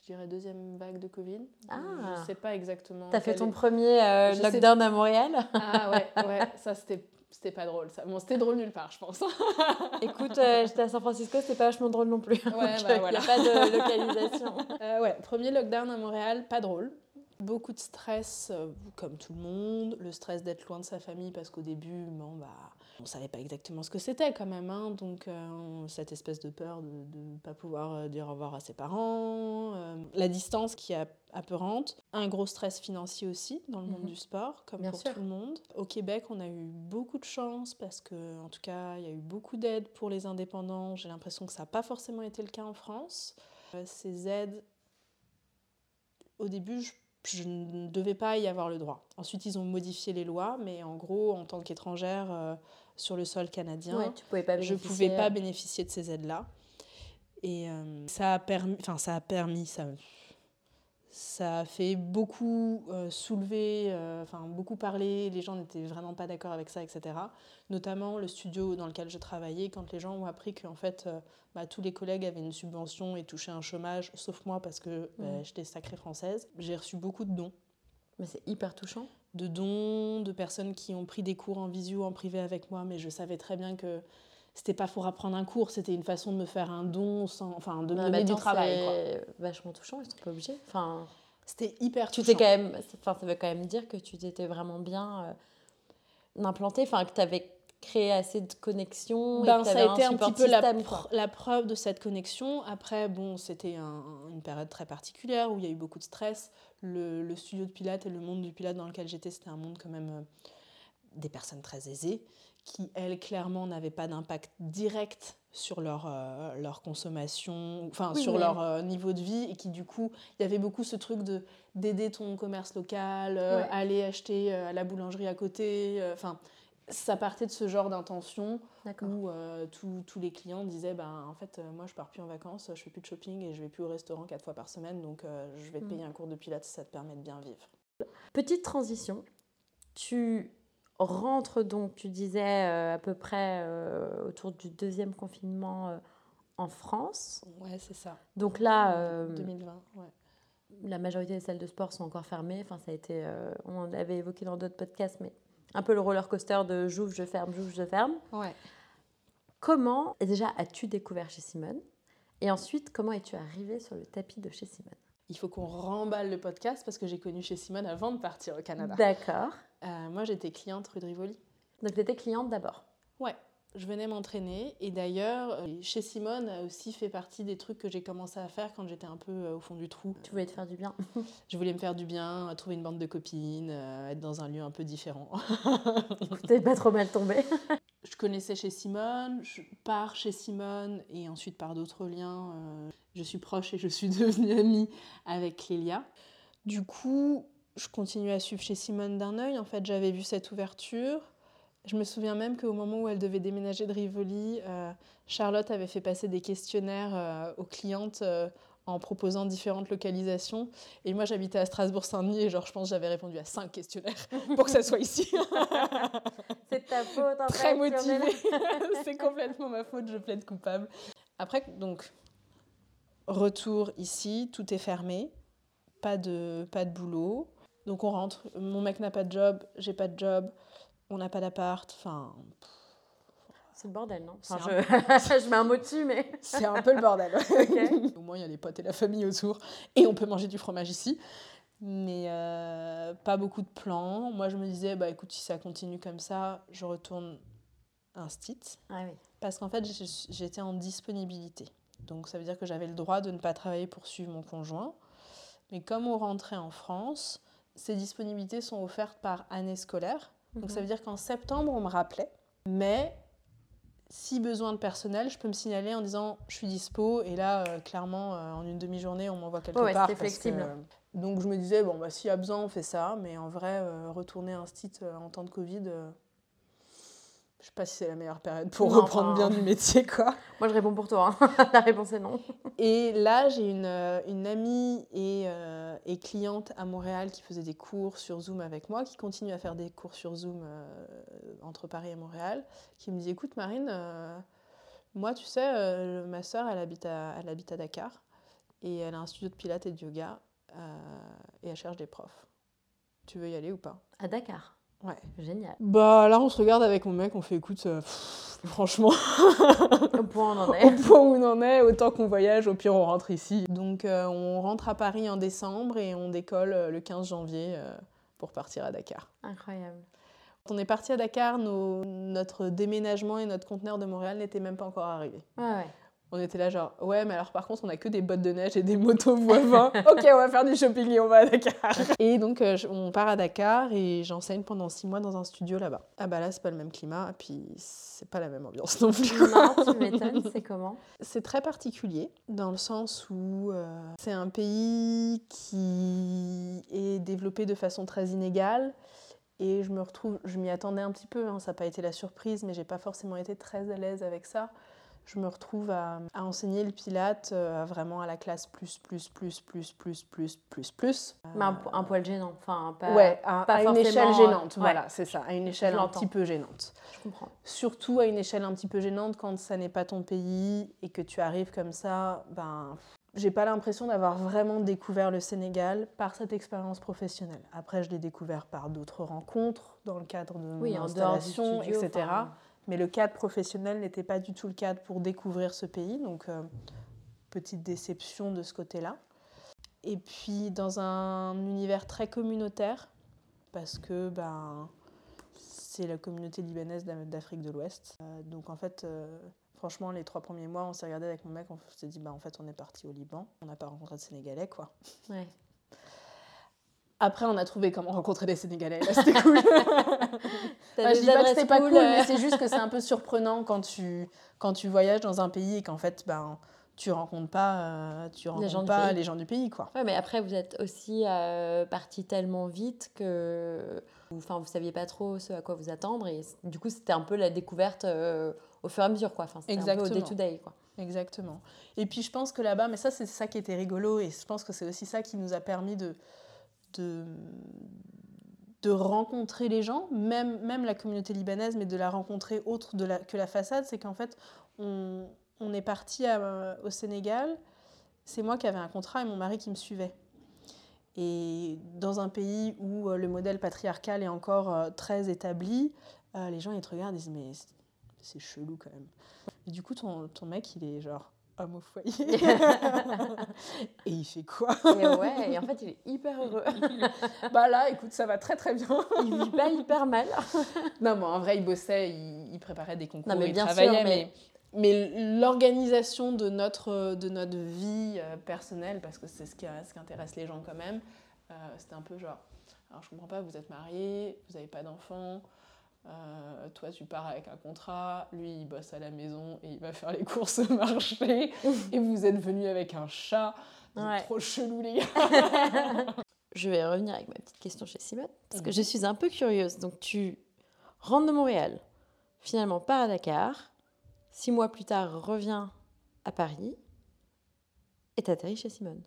je dirais, deuxième vague de Covid. Ah. Je sais pas exactement. T'as fait ton est- premier euh, sais- lockdown à Montréal Ah ouais, ouais, ça c'était. C'était pas drôle, ça. Bon, c'était drôle nulle part, je pense. Écoute, euh, j'étais à San Francisco, c'était pas vachement drôle non plus. Ouais, bah, voilà. y a pas de localisation. Euh, ouais, premier lockdown à Montréal, pas drôle. Beaucoup de stress, comme tout le monde. Le stress d'être loin de sa famille, parce qu'au début, bon, bah, on savait pas exactement ce que c'était quand même. hein. donc, euh, cette espèce de peur de ne pas pouvoir euh, dire au revoir à ses parents. euh, la distance qui est apeurante. Un gros stress financier aussi dans le monde Mhm. du sport, comme Bien pour sûr. tout le monde. Au Québec, on a eu beaucoup de chance parce que, en tout cas, il y a eu beaucoup d'aides pour les indépendants. J'ai l'impression que ça n'a pas forcément été le cas en France. Euh, ces aides, au début, je, je ne devais pas y avoir le droit. Ensuite, ils ont modifié les lois, mais en gros, en tant qu'étrangère euh, sur le sol canadien, Ouais, tu pouvais pas je bénéficier. pouvais pas bénéficier de ces aides-là. Et euh, ça a permis, enfin ça a permis, ça, ça a fait beaucoup euh, soulever, euh, enfin beaucoup parler. Les gens n'étaient vraiment pas d'accord avec ça, etc. Notamment le studio dans lequel je travaillais, quand les gens ont appris qu'en fait euh, bah, tous les collègues avaient une subvention et touchaient un chômage, sauf moi parce que bah, j'étais sacrée française. J'ai reçu beaucoup de dons Mais c'est hyper touchant. De dons, de personnes qui ont pris des cours en visio, en privé avec moi, mais je savais très bien que c'était pas pour apprendre un cours, c'était une façon de me faire un don, sans, enfin de me donner du travail. C'est vachement touchant, ils sont pas obligés. Enfin, C'était hyper tu t'es touchant. quand même. Enfin, ça veut quand même dire que tu t'étais vraiment bien euh, implanté, enfin, que tu avais créé assez de connexions. et Ben, que ça a été un petit peu la, pr- preuve de cette connexion. Après, bon, c'était un- une période très particulière où il y a eu beaucoup de stress. Le, le studio de Pilates et le monde du Pilates dans lequel j'étais, c'était un monde quand même euh, des personnes très aisées qui, elles, clairement, n'avaient pas d'impact direct sur leur, euh, leur consommation, enfin Oui, sur leur euh, niveau de vie, et qui, du coup, il y avait beaucoup ce truc de d'aider ton commerce local, euh, Ouais. aller acheter à la boulangerie à côté, enfin... ça partait de ce genre d'intention où euh, tous- tous les clients disaient ben, en fait, euh, moi je pars plus en vacances, je fais plus de shopping et je vais plus au restaurant quatre fois par semaine, donc euh, je vais te Mm. payer un cours de pilates, ça te permet de bien vivre. Petite transition. Tu rentres donc, tu disais euh, à peu près autour du deuxième confinement en France. Ouais, c'est ça. Donc là, euh, 2020, ouais. la majorité des salles de sport sont encore fermées. Enfin, ça a été, euh, on l'avait évoqué dans d'autres podcasts, mais un peu le roller coaster de j'ouvre, je ferme, j'ouvre, je ferme. Ouais. Comment déjà as-tu découvert chez Simone? Et ensuite, comment es-tu arrivée sur le tapis de chez Simone? Il faut qu'on remballe le podcast parce que j'ai connu chez Simone avant de partir au Canada. D'accord. Euh, moi j'étais cliente rue de Rivoli. Donc tu étais cliente d'abord? Ouais, je venais m'entraîner et d'ailleurs, euh, chez Simone a aussi fait partie des trucs que j'ai commencé à faire quand j'étais un peu euh, au fond du trou. Tu voulais te faire du bien. Je voulais me faire du bien, euh, trouver une bande de copines, être dans un lieu un peu différent. T'es pas trop mal tombé. je connaissais chez Simone, je pars chez Simone et ensuite par d'autres liens, je suis proche et je suis devenue amie avec Clélia. Du coup, je continue à suivre chez Simone d'un œil. En fait, j'avais vu cette ouverture. Je me souviens même qu'au moment où elle devait déménager de Rivoli, euh, Charlotte avait fait passer des questionnaires euh, aux clientes euh, en proposant différentes localisations. Et moi, j'habitais à Strasbourg-Saint-Denis et genre, je pense que j'avais répondu à cinq questionnaires pour que ça soit ici. C'est ta faute. en très fait, Lionel. motivée. c'est complètement ma faute, je plaide coupable. Après, donc, retour ici, tout est fermé, pas de, pas de boulot. Donc on rentre, mon mec n'a pas de job, j'ai pas de job, on n'a pas d'appart, enfin, C'est le bordel, non? Enfin, je... je mets un mot dessus, mais. c'est un peu le bordel. Au moins, il y a les potes et la famille autour, et on peut manger du fromage ici. Mais euh, pas beaucoup de plans. Moi, je me disais, bah écoute, si ça continue comme ça, je retourne un stit. Ah oui. Parce qu'en fait, j'étais en disponibilité. Donc ça veut dire que j'avais le droit de ne pas travailler pour suivre mon conjoint. Mais comme on rentrait en France, ces disponibilités sont offertes par année scolaire. Donc ça veut dire qu'en septembre, on me rappelait. Mais si besoin de personnel, je peux me signaler en disant je suis dispo. Et là, euh, clairement, euh, en une demi-journée, on m'envoie quelque Ouais, ouais, part. parce que- flexible. donc je me disais, bon, bah, s'il y a besoin, on fait ça. Mais en vrai, euh, retourner un site en temps de Covid, je sais pas si c'est la meilleure période pour Non, reprendre enfin- bien du métier, quoi. Moi, je réponds pour toi. hein. La réponse est non. Et là, j'ai une, euh, une amie et, euh, et cliente à Montréal qui faisait des cours sur Zoom avec moi, qui continue à faire des cours sur Zoom euh, entre Paris et Montréal, qui me dit Écoute, Marine, euh, moi, tu sais, ma soeur, elle habite, à, elle habite à Dakar et elle a un studio de pilates et de yoga et elle cherche des profs. Tu veux y aller ou pas? À Dakar? Ouais. Génial. Bah là, on se regarde avec mon mec, on fait Écoute, euh, pff, franchement. Au point où on en au est. point où on en est, autant qu'on voyage, au pire on rentre ici. Donc euh, on rentre à Paris en décembre et on décolle euh, le 15 janvier pour partir à Dakar. Incroyable. Quand on est parti à Dakar, nos- notre déménagement et notre conteneur de Montréal n'étaient même pas encore arrivés. Ouais. On était là genre, ouais, mais alors par contre, on a que des bottes de neige et des motos voisins. ok, on va faire du shopping et on va à Dakar. Et donc, euh, on part à Dakar et j'enseigne pendant six mois dans un studio là-bas. Ah bah là, c'est pas le même climat, et puis c'est pas la même ambiance non plus. quoi. Non, tu m'étonnes, c'est comment? C'est très particulier dans le sens où euh, c'est un pays qui est développé de façon très inégale et je me retrouve, je m'y attendais un petit peu, hein, ça n'a pas été la surprise, mais j'ai pas forcément été très à l'aise avec ça. Je me retrouve à, à enseigner le pilate euh, vraiment à la classe plus, plus, plus, plus, plus, plus, plus, plus. Mais un, po- un poil gênant. Enfin, pas. ouais, à, pas à une échelle euh, gênante, ouais. voilà, c'est ça, à une échelle un petit peu gênante Je comprends. surtout à une échelle un petit peu gênante quand ça n'est pas ton pays et que tu arrives comme ça, ben j'ai pas l'impression d'avoir vraiment découvert le Sénégal par cette expérience professionnelle. Après, je l'ai découvert par d'autres rencontres dans le cadre de Oui, mon installation, studio. etc. enfin, Mais le cadre professionnel n'était pas du tout le cadre pour découvrir ce pays, donc euh, petite déception de ce côté-là. Et puis dans un univers très communautaire, parce que ben, c'est la communauté libanaise d'A- d'Afrique de l'Ouest. Euh, donc en fait, euh, franchement, les trois premiers mois, on s'est regardé avec mon mec, on s'est dit, bah, en fait, on est parti au Liban, on n'a pas rencontré de Sénégalais, quoi. Après, on a trouvé comment rencontrer des Sénégalais, c'était cool. Bah, je dis pas que c'était pas cool, euh, mais c'est juste que c'est un peu surprenant quand tu, quand tu voyages dans un pays et qu'en fait, ben, tu rencontres pas, euh, tu rencontres gens pas les gens du pays, quoi. Ouais, mais après, vous êtes aussi euh, parti tellement vite que enfin, vous saviez pas trop ce à quoi vous attendre. Et du coup, c'était un peu la découverte euh, au fur et à mesure. Quoi. Enfin, c'était un peu au day-to-day. Quoi. Exactement. Et puis je pense que là-bas, mais ça c'est ça qui était rigolo et je pense que c'est aussi ça qui nous a permis de, de, de rencontrer les gens, même, même la communauté libanaise, mais de la rencontrer autre que la façade, c'est qu'en fait on, on est parti au Sénégal, c'est moi qui avais un contrat et mon mari qui me suivait. Et dans un pays où euh, le modèle patriarcal est encore euh, très établi, euh, les gens ils te regardent et disent mais c'est- chelou quand même. Du coup, ton, ton mec, il est genre homme au foyer. et il fait quoi? Et ouais, et en fait, il est hyper heureux. Bah là, écoute, ça va très très bien. Il vit pas hyper mal. Non, mais en vrai, il bossait, il, il préparait des concours, Non, mais il bien sûr, travaillait, mais- mais, mais l'organisation de notre, de notre vie euh, personnelle, parce que c'est ce qui, ce qui intéresse les gens quand même, euh, c'était un peu genre, alors je comprends pas, vous êtes mariés, vous n'avez pas d'enfants, euh, toi tu pars avec un contrat, lui il bosse à la maison et il va faire les courses au marché, et vous êtes venus avec un chat, Ouais. trop chelou les gars. Je vais revenir avec ma petite question chez Simone, parce que Mhm. je suis un peu curieuse. Donc, tu rentres de Montréal, finalement pars à Dakar, six mois plus tard, reviens à Paris, et t'atterris chez Simone.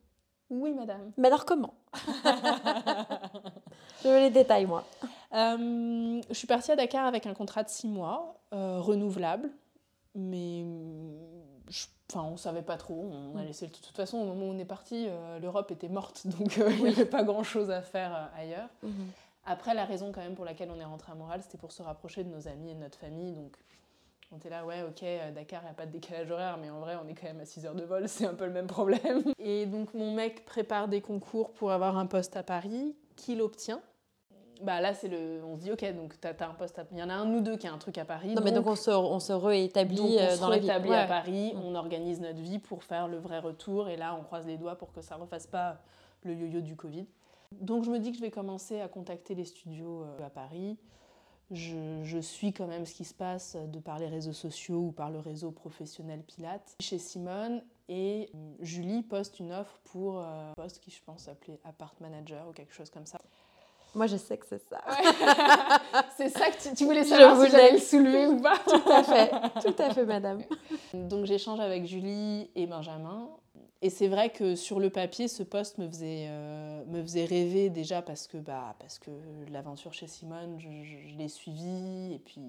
Oui madame. Mais alors comment? Je veux les détails, moi. Euh, je suis partie à Dakar avec un contrat de six mois, euh, renouvelable, mais je- enfin, on savait pas trop. On a Mm. laissé, de toute façon, au moment où on est parti, euh, l'Europe était morte, donc il n'y avait pas grand-chose à faire ailleurs. Après, la raison quand même pour laquelle on est rentré à Montréal, c'était pour se rapprocher de nos amis et de notre famille. Donc, on était là, ouais, ok, Dakar, il n'y a pas de décalage horaire, mais en vrai, on est quand même à 6 heures de vol, c'est un peu le même problème. Et donc, mon mec prépare des concours pour avoir un poste à Paris, qu'il obtient. Bah là, c'est le. On se dit, ok, donc t'as as un poste à. Il y en a un ou deux qui a un truc à Paris. Non, mais donc on se, on se réétablit donc, on euh, se dans la vie. rétablit Ouais. à Paris, Mm. on organise notre vie pour faire le vrai retour. Et là, on croise les doigts pour que ça ne refasse pas le yo-yo du Covid. Donc, je me dis que je vais commencer à contacter les studios euh, à Paris. Je, je suis quand même ce qui se passe de par les réseaux sociaux ou par le réseau professionnel Pilates chez Simone. Et euh, Julie poste une offre pour euh, un poste qui, je pense, s'appelait Apart Manager ou quelque chose comme ça. Moi, je sais que c'est ça. C'est ça que tu, tu voulais Je savoir voulais. si j'allais le soulever ou pas Tout à fait, tout à fait, madame. Donc j'échange avec Julie et Benjamin. Et c'est vrai que sur le papier, ce poste me faisait, euh, me faisait rêver déjà parce que, bah, parce que l'aventure chez Simone, je, je- je l'ai suivie. Et puis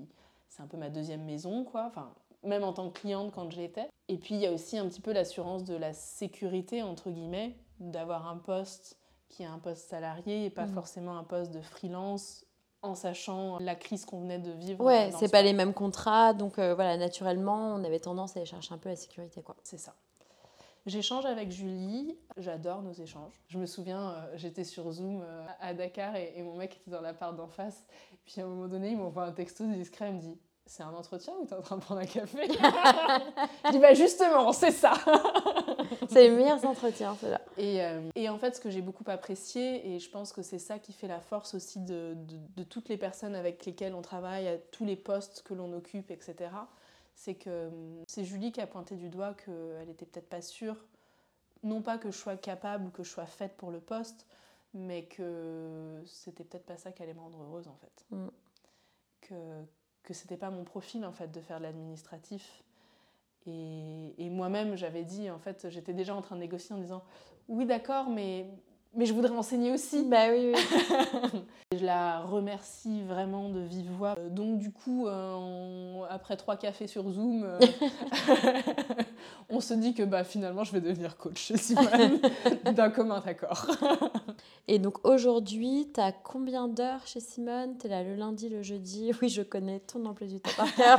c'est un peu ma deuxième maison, quoi. Enfin, même en tant que cliente quand je l'étais. Et puis il y a aussi un petit peu l'assurance de la sécurité, entre guillemets, d'avoir un poste qui est un poste salarié et pas Mhm. forcément un poste de freelance en sachant la crise qu'on venait de vivre. Ouais, c'est ce pas les mêmes contrats, donc euh, voilà, naturellement, on avait tendance à aller chercher un peu la sécurité, quoi. C'est ça. J'échange avec Julie, j'adore nos échanges. Je me souviens, euh, j'étais sur Zoom euh, à Dakar et, et mon mec était dans l'appart d'en face. Puis à un moment donné, il m'envoie un texto discret, il me dit C'est un entretien ou t'es en train de prendre un café Je dis Bah justement, c'est ça C'est les meilleurs entretiens, ceux-là. et, euh, et en fait, ce que j'ai beaucoup apprécié, et je pense que c'est ça qui fait la force aussi de, de- de toutes les personnes avec lesquelles on travaille, à tous les postes que l'on occupe, etc., c'est que hum, c'est Julie qui a pointé du doigt qu'elle n'était peut-être pas sûre, non pas que je sois capable ou que je sois faite pour le poste, mais que c'était peut-être pas ça qui allait me rendre heureuse en fait. Mm. Que, que c'était pas mon profil en fait de faire de l'administratif. Et, et moi-même, j'avais dit, en fait, j'étais déjà en train de négocier en disant Oui, d'accord, mais, mais je voudrais enseigner aussi. Bah oui, oui. Je la remercie vraiment de vive voix. Euh, Donc, du coup, euh, on- après trois cafés sur Zoom, euh, on se dit que bah, finalement, je vais devenir coach chez Simone d'un commun accord. Et donc aujourd'hui, t'as combien d'heures chez Simone? T'es là le lundi, le jeudi? Oui, je connais ton emploi du temps par cœur.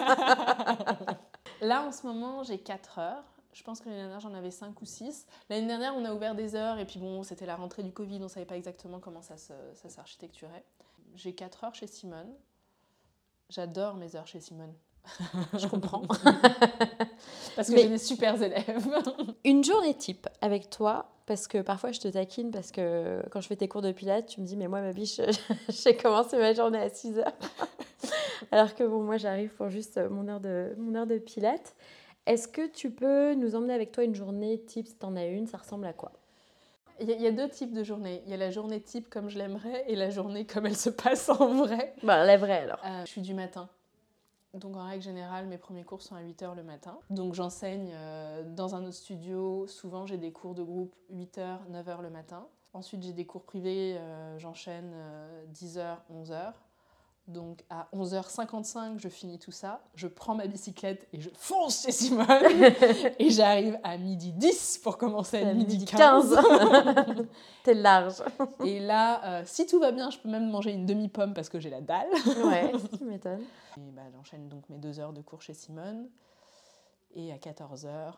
Là, en ce moment, j'ai 4 heures. Je pense que l'année dernière, j'en avais 5 ou 6. L'année dernière, on a ouvert des heures et puis bon, c'était la rentrée du Covid, on ne savait pas exactement comment ça s'architecturait. J'ai 4 heures chez Simone. J'adore mes heures chez Simone. je comprends. Parce que j'ai des super élèves. Une journée type avec toi, parce que parfois je te taquine, parce que quand je fais tes cours de pilates, tu me dis, mais moi, ma biche, j'ai commencé ma journée à 6 heures. Alors que bon, moi, j'arrive pour juste mon heure de, mon heure de pilates. Est-ce que tu peux nous emmener avec toi une journée type, si t'en as une, ça ressemble à quoi? Il y, a- deux types de journées. Il y a la journée type comme je l'aimerais et la journée comme elle se passe en vrai. Bah, la vraie alors. Euh, je suis du matin. Donc en règle générale, mes premiers cours sont à 8h le matin. Donc j'enseigne euh, dans un autre studio. Souvent j'ai des cours de groupe 8h, 9h le matin. Ensuite j'ai des cours privés, euh, j'enchaîne 10h, 11h. Donc à 11h55, je finis tout ça. Je prends ma bicyclette et je fonce chez Simone. et j'arrive à midi 10 pour commencer à À midi midi 15. T'es large. et là, euh, si tout va bien, je peux même manger une demi-pomme parce que j'ai la dalle. ouais, tu m'étonnes. Et bah, j'enchaîne donc mes deux heures de cours chez Simone. Et à 14h,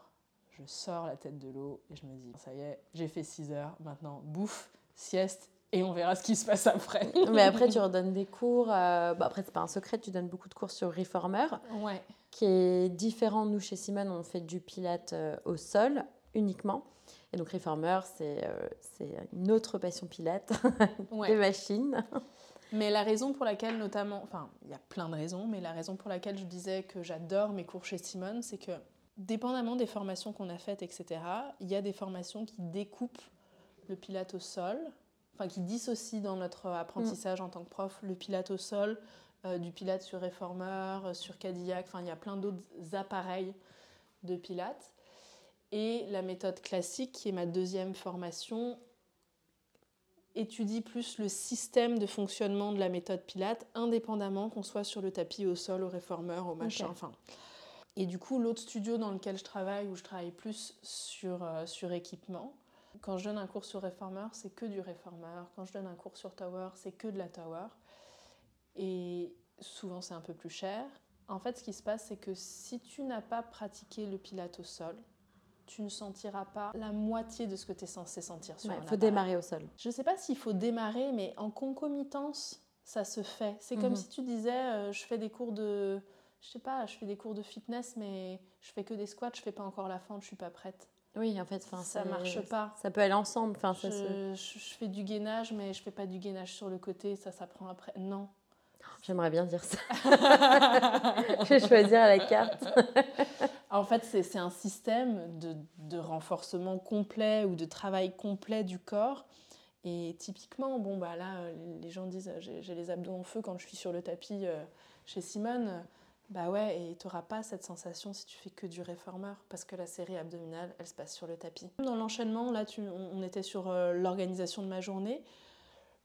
je sors la tête de l'eau et je me dis, ça y est, j'ai fait 6 heures, maintenant bouffe, sieste, et on verra ce qui se passe après. Mais après, tu redonnes des cours. euh, bah, après, c'est pas un secret, tu donnes beaucoup de cours sur Reformer, Ouais, qui est différent. Nous, chez Simone, on fait du pilate euh, au sol uniquement. Et donc, Reformer, c'est euh, une autre passion pilate, des ouais. machines. Mais la raison pour laquelle, notamment, enfin, il y a plein de raisons, mais la raison pour laquelle je disais que j'adore mes cours chez Simone, c'est que, dépendamment des formations qu'on a faites, etc., il y a des formations qui découpent le pilate au sol, enfin, qui dissocient dans notre apprentissage en tant que prof le pilate au sol, euh, du pilate sur réformeur, euh, sur Cadillac, enfin, il y a plein d'autres appareils de pilate. Et la méthode classique, qui est ma deuxième formation, étudie plus le système de fonctionnement de la méthode Pilate, indépendamment qu'on soit sur le tapis, au sol, au réformeur, au machin, enfin. Et du coup, l'autre studio dans lequel je travaille, où je travaille plus sur, euh, sur équipement, quand je donne un cours sur réformeur, c'est que du réformeur. Quand je donne un cours sur tower, c'est que de la tower. Et souvent, c'est un peu plus cher. En fait, ce qui se passe, c'est que si tu n'as pas pratiqué le pilate au sol, tu ne sentiras pas la moitié de ce que tu es censé sentir sur Il un faut appareil. démarrer au sol. Je ne sais pas s'il faut démarrer, mais en concomitance, ça se fait. C'est comme Mhm. si tu disais, euh, je fais des cours de, je sais pas, je fais des cours de fitness, mais je fais que des squats, je fais pas encore la fente, je suis pas prête. Oui, en fait, ça marche pas. Ça peut aller ensemble. Enfin, ça Je, se- je- fais du gainage, mais je fais pas du gainage sur le côté, ça s'apprend après. Non. J'aimerais bien dire ça. je vais choisir à la carte. En fait, c'est un système de, de renforcement complet ou de travail complet du corps. Et typiquement, bon, bah là, euh, les gens disent euh, j'ai j'ai les abdos en feu quand je suis sur le tapis euh, chez Simone. Bah ouais, et tu n'auras pas cette sensation si tu fais que du réformeur, parce que la série abdominale, elle se passe sur le tapis. Dans l'enchaînement, là, tu- on, était sur euh, l'organisation de ma journée.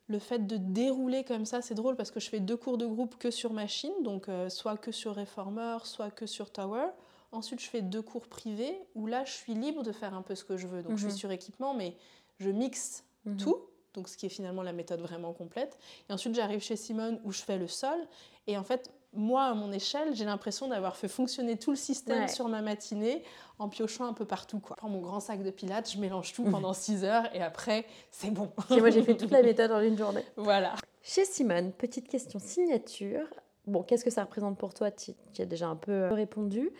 Le fait de dérouler comme ça, c'est drôle parce que je fais deux cours de groupe que sur machine, donc euh, soit que sur réformeur, soit que sur tower. Ensuite, je fais deux cours privés où là, je suis libre de faire un peu ce que je veux. Donc, je Mhm. suis sur équipement, mais je mixe Mhm. tout, donc ce qui est finalement la méthode vraiment complète. Et ensuite, j'arrive chez Simone où je fais le sol. Et en fait, moi, à mon échelle, j'ai l'impression d'avoir fait fonctionner tout le système Ouais. sur ma matinée en piochant un peu partout. Quoi. Je prends mon grand sac de pilates, je mélange tout Mhm. pendant 6 heures et après, c'est bon. Et moi, j'ai fait toute la méthode en une journée. voilà. Chez Simone, petite question signature. Bon, qu'est-ce que ça représente pour toi? Tu tu as déjà un peu euh, répondu.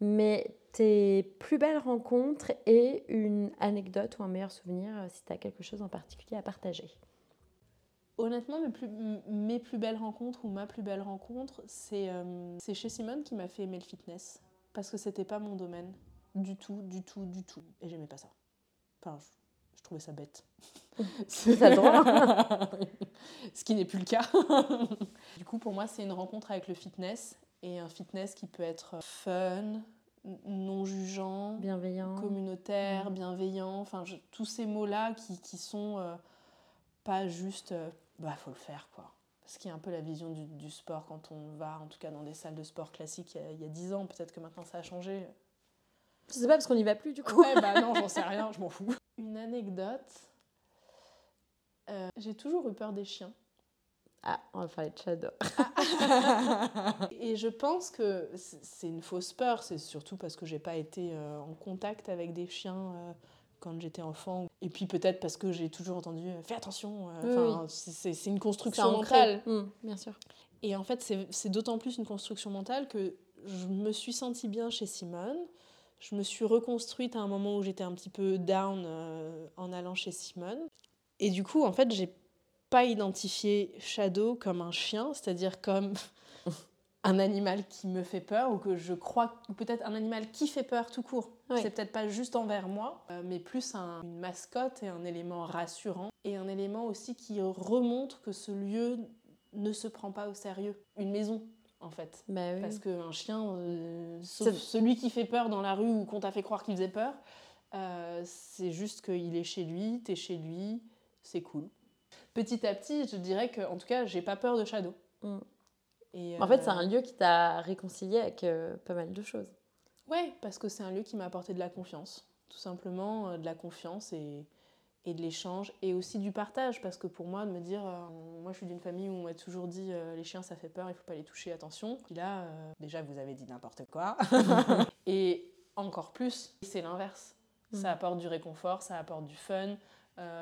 Mais tes plus belles rencontres et une anecdote ou un meilleur souvenir euh, si tu as quelque chose en particulier à partager? Honnêtement, mes plus, m- mes plus belles rencontres ou ma plus belle rencontre, c'est euh, c'est chez Simone qui m'a fait aimer le fitness. Parce que c'était pas mon domaine. Du tout, du tout, du tout. Et j'aimais pas ça. Enfin, je, je trouvais ça bête. T'as le droit. Ce qui n'est plus le cas. du coup, pour moi, c'est une rencontre avec le fitness. Et un fitness qui peut être fun, n- non jugeant, Bienveillant. communautaire, Mm. bienveillant, enfin je- tous ces mots-là qui, qui sont euh, pas juste euh, bah faut le faire quoi. Ce qui est un peu la vision du, du sport quand on va en tout cas dans des salles de sport classiques il y a- 10 ans, peut-être que maintenant ça a changé. Je sais pas parce qu'on n'y va plus du coup. Ouais bah non j'en sais rien, je m'en fous. Une anecdote, euh, j'ai toujours eu peur des chiens. Ah, on va parler de Shadow. Et je pense que c'est c'est une fausse peur, c'est surtout parce que j'ai pas été euh, en contact avec des chiens euh, quand j'étais enfant. Et puis peut-être parce que j'ai toujours entendu euh, fais attention. euh, Oui, c'est- une construction mentale. Mm, bien sûr. Et en fait, c'est c'est d'autant plus une construction mentale que je me suis sentie bien chez Simone. Je me suis reconstruite à un moment où j'étais un petit peu down euh, en allant chez Simone. Et du coup, en fait, j'ai pas identifié Shadow comme un chien, c'est-à-dire comme un animal qui me fait peur ou que je crois, ou peut-être un animal qui fait peur tout court. C'est peut-être pas juste envers moi, euh, mais plus une mascotte et un élément rassurant et un élément aussi qui remontre que ce lieu ne se prend pas au sérieux. Une maison, en fait. Bah Parce qu'un chien, euh, sauf celui qui fait peur dans la rue ou qu'on t'a fait croire qu'il faisait peur, euh, c'est juste qu'il est chez lui, t'es chez lui, c'est cool. Petit à petit, je dirais que, en tout cas, j'ai pas peur de Shadow. Mm. Et, en fait, c'est un lieu qui t'a réconcilié avec pas mal de choses. Ouais, parce que c'est un lieu qui m'a apporté de la confiance, tout simplement euh, de la confiance et, et de l'échange et aussi du partage. Parce que pour moi de me dire euh, moi je suis d'une famille où on m'a toujours dit euh, les chiens ça fait peur il faut pas les toucher attention. Puis là déjà vous avez dit n'importe quoi. Et encore plus c'est l'inverse. Mm. ça apporte du réconfort ça apporte du fun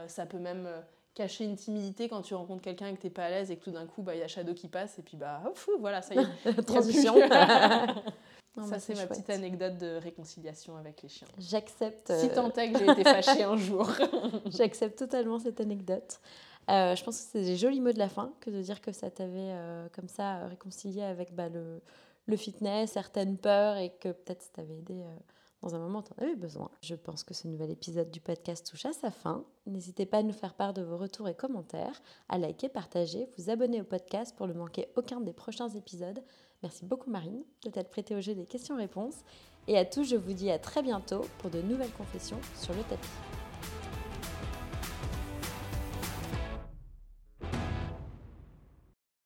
ça peut même cacher une timidité quand tu rencontres quelqu'un et que t'es pas à l'aise et que tout d'un coup bah, il y a Shadow qui passe et puis bah oh, voilà ça y est transition ça, c'est ma petite anecdote de réconciliation avec les chiens. J'accepte. Si tant est que j'ai été fâchée un jour. J'accepte totalement cette anecdote. Euh, je pense que c'est des jolis mots de la fin que de dire que ça t'avait euh, comme ça réconcilié avec bah, le, le, fitness, certaines peurs et que peut-être ça t'avait aidé euh, dans un moment tu en avais besoin. Je pense que ce nouvel épisode du podcast touche à sa fin. N'hésitez pas à nous faire part de vos retours et commentaires, à liker, partager, vous abonner au podcast pour ne manquer aucun des prochains épisodes. Merci beaucoup Marine de t'être prêtée au jeu des questions-réponses. Et à tous, je vous dis à très bientôt pour de nouvelles confessions sur le tapis.